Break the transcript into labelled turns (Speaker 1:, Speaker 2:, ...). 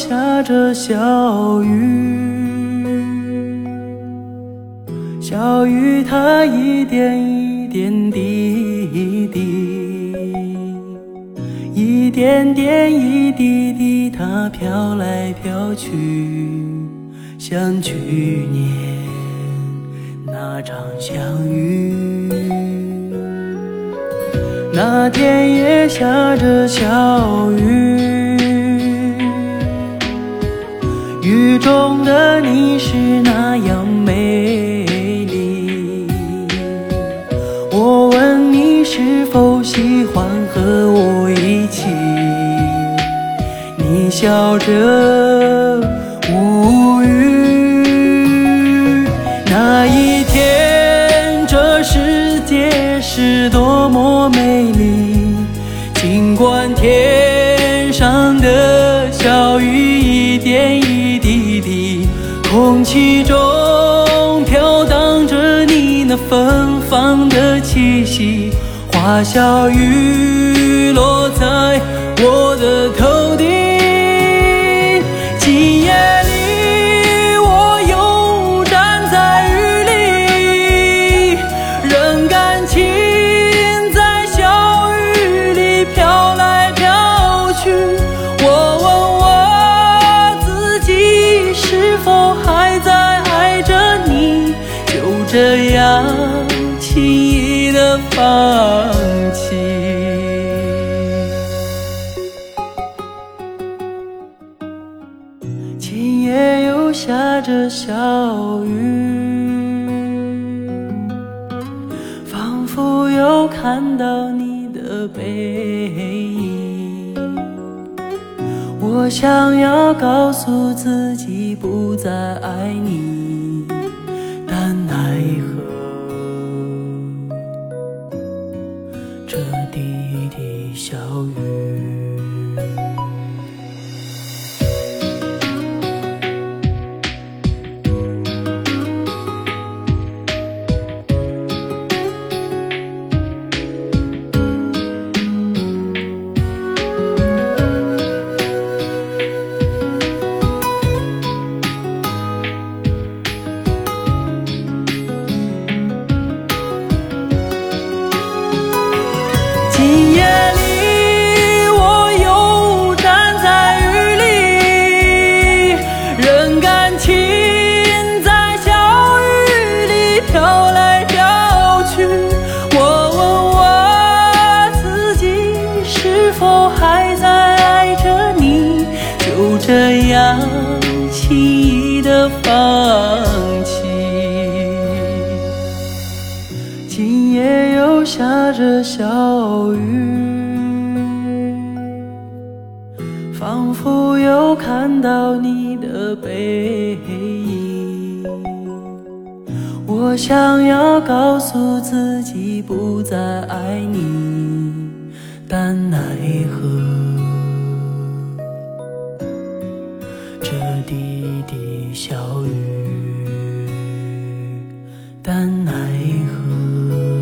Speaker 1: 下着小雨。小雨它一点一点滴滴，一点点一滴滴，它飘来飘去，像去年那场相遇。那天也下着小雨，中的你是那样美丽。我问你是否喜欢和我一起，你笑着无语。那一天，这世界是多么美丽，尽管天上的小雨一点一，气中飘荡着你那芬芳的气息，花香雨落在这样轻易的放弃。今夜又下着小雨，仿佛又看到你的背影。我想要告诉自己不再爱你，今夜里，我又站在雨里，任感情在小雨里飘来飘去。我问我自己，是否还在爱着你？就这样轻下着小雨，仿佛又看到你的背影。我想要告诉自己不再爱你，但奈何这滴滴小雨，但奈何。